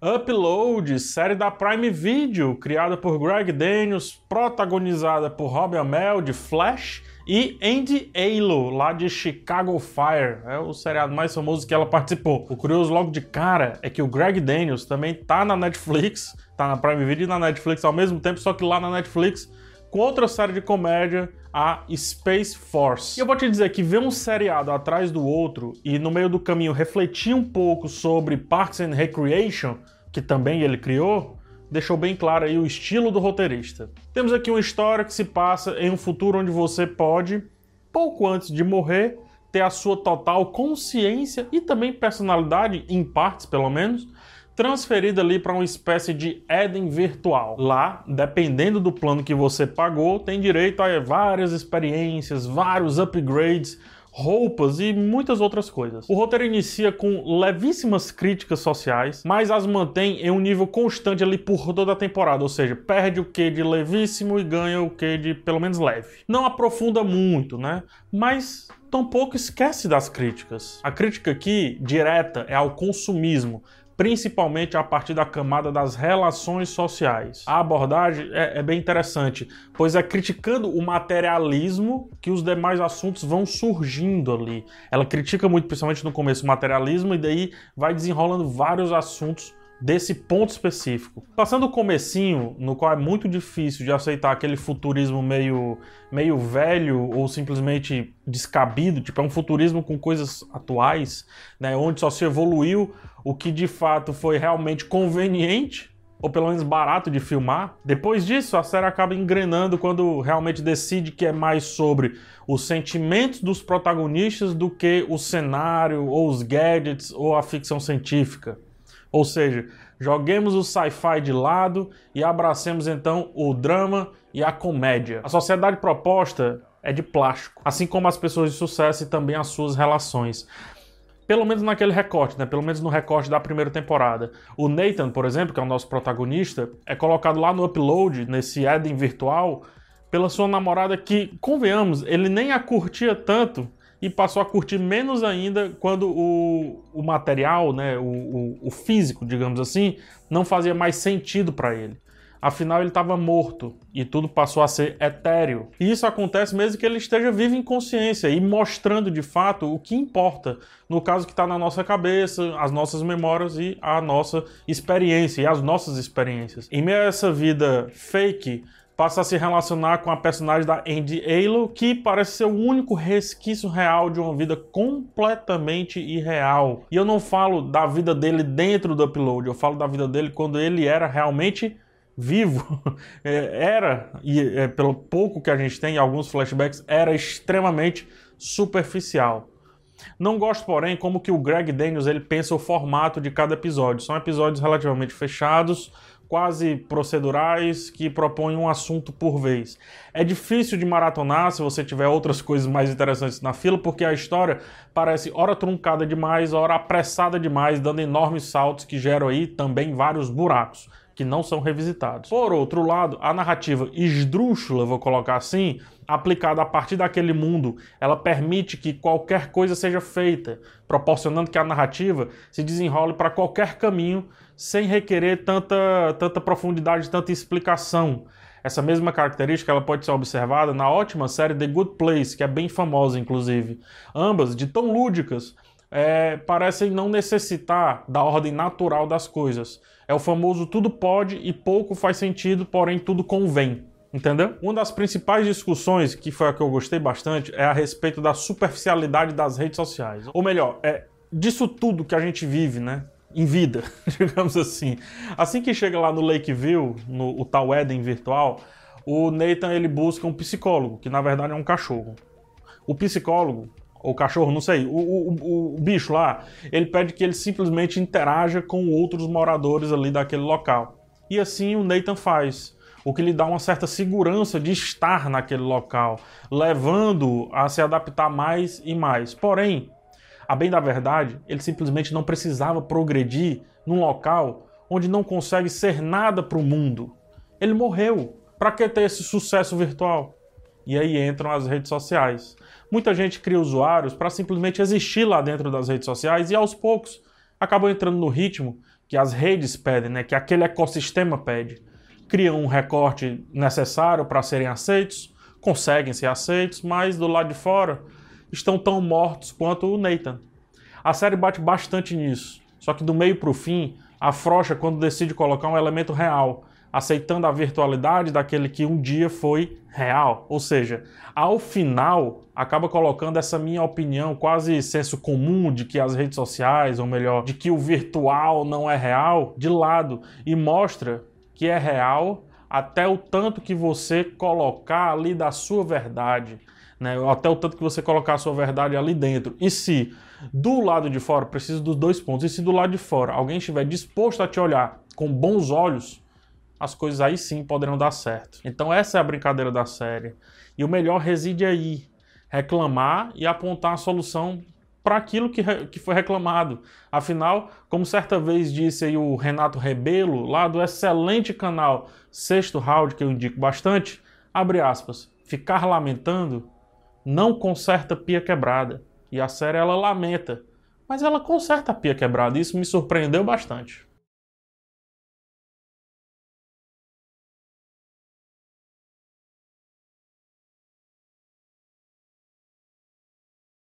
Upload, série da Prime Video, criada por Greg Daniels, protagonizada por Robbie Amell de Flash e Andy Alo, lá de Chicago Fire. É o seriado mais famoso que ela participou. O curioso logo de cara é que o Greg Daniels também tá na Netflix, tá na Prime Video e na Netflix ao mesmo tempo, só que lá na Netflix com outra série de comédia, a Space Force. E eu vou te dizer que ver um seriado atrás do outro e no meio do caminho refletir um pouco sobre Parks and Recreation, que também ele criou, deixou bem claro aí o estilo do roteirista. Temos aqui uma história que se passa em um futuro onde você pode, pouco antes de morrer, ter a sua total consciência e também personalidade, em partes pelo menos, transferida ali para uma espécie de Éden virtual. Lá, dependendo do plano que você pagou, tem direito a várias experiências, vários upgrades, roupas e muitas outras coisas. O roteiro inicia com levíssimas críticas sociais, mas as mantém em um nível constante ali por toda a temporada, ou seja, perde o que de levíssimo e ganha o que de pelo menos leve. Não aprofunda muito, né? Mas tampouco esquece das críticas. A crítica aqui direta é ao consumismo, principalmente a partir da camada das relações sociais. A abordagem é, é, bem interessante, pois é criticando o materialismo que os demais assuntos vão surgindo ali. Ela critica muito, principalmente no começo, o materialismo e daí vai desenrolando vários assuntos desse ponto específico. Passando o comecinho, no qual é muito difícil de aceitar aquele futurismo meio, meio velho ou simplesmente descabido, tipo é um futurismo com coisas atuais, né, onde só se evoluiu o que de fato foi realmente conveniente ou pelo menos barato de filmar. Depois disso, a série acaba engrenando quando realmente decide que é mais sobre os sentimentos dos protagonistas do que o cenário ou os gadgets ou a ficção científica. Ou seja, joguemos o sci-fi de lado e abracemos então o drama e a comédia. A sociedade proposta é de plástico, assim como as pessoas de sucesso e também as suas relações. Pelo menos naquele recorte, né? Pelo menos no recorte da primeira temporada. O Nathan, por exemplo, que é o nosso protagonista, é colocado lá no upload, nesse Eden virtual, pela sua namorada que, convenhamos, ele nem a curtia tanto e passou a curtir menos ainda quando o, o material, né, o, o, o físico, digamos assim, não fazia mais sentido para ele. Afinal, ele estava morto e tudo passou a ser etéreo. E isso acontece mesmo que ele esteja vivo em consciência e mostrando de fato o que importa, no caso que está na nossa cabeça, as nossas memórias e a nossa experiência e as nossas experiências. Em meio a essa vida fake, passa a se relacionar com a personagem da Andy Alo, que parece ser o único resquício real de uma vida completamente irreal. E eu não falo da vida dele dentro do upload, eu falo da vida dele quando ele era realmente vivo. É, era, e é, pelo pouco que a gente tem, alguns flashbacks, era extremamente superficial. Não gosto, porém, como que o Greg Daniels ele pensa o formato de cada episódio. São episódios relativamente fechados, quase procedurais que propõem um assunto por vez. É difícil de maratonar se você tiver outras coisas mais interessantes na fila, porque a história parece ora truncada demais, ora apressada demais, dando enormes saltos que geram aí também vários buracos que não são revisitados. Por outro lado, a narrativa esdrúxula, vou colocar assim, aplicada a partir daquele mundo, ela permite que qualquer coisa seja feita, proporcionando que a narrativa se desenrole para qualquer caminho sem requerer tanta, tanta profundidade, tanta explicação. Essa mesma característica ela pode ser observada na ótima série The Good Place, que é bem famosa, inclusive. Ambas, de tão lúdicas, é, parecem não necessitar da ordem natural das coisas. É o famoso tudo pode e pouco faz sentido, porém tudo convém. Entendeu? Uma das principais discussões, que foi a que eu gostei bastante, é a respeito da superficialidade das redes sociais. Ou melhor, é disso tudo que a gente vive, né? Em vida, digamos assim. Assim que chega lá no Lakeview, no o tal Eden virtual, o Nathan ele busca um psicólogo, que na verdade é um cachorro. O psicólogo ou cachorro, não sei, o, o, o, bicho lá, ele pede que ele simplesmente interaja com outros moradores ali daquele local. E assim o Nathan faz, o que lhe dá uma certa segurança de estar naquele local, levando a se adaptar mais e mais. Porém, a bem da verdade, ele simplesmente não precisava progredir num local onde não consegue ser nada para o mundo. Ele morreu. Para que ter esse sucesso virtual? E aí entram as redes sociais. Muita gente cria usuários para simplesmente existir lá dentro das redes sociais e aos poucos acabam entrando no ritmo que as redes pedem, né, que aquele ecossistema pede. Criam um recorte necessário para serem aceitos, conseguem ser aceitos, mas do lado de fora estão tão mortos quanto o Nathan. A série bate bastante nisso, só que do meio para o fim, afrouxa quando decide colocar um elemento real, aceitando a virtualidade daquele que um dia foi real. Ou seja, ao final, acaba colocando essa minha opinião, quase senso comum de que as redes sociais, ou melhor, de que o virtual não é real, de lado e mostra que é real até o tanto que você colocar ali da sua verdade. Né, até o tanto que você colocar a sua verdade ali dentro. E se do lado de fora, preciso dos dois pontos, e se do lado de fora alguém estiver disposto a te olhar com bons olhos, as coisas aí sim poderão dar certo. Então essa é a brincadeira da série. E o melhor reside aí, reclamar e apontar a solução para aquilo que, que foi reclamado. Afinal, como certa vez disse aí o Renato Rebelo, lá do excelente canal Sexto Round, que eu indico bastante, abre aspas, ficar lamentando não conserta pia quebrada. E a série ela lamenta, mas ela conserta a pia quebrada. Isso me surpreendeu bastante.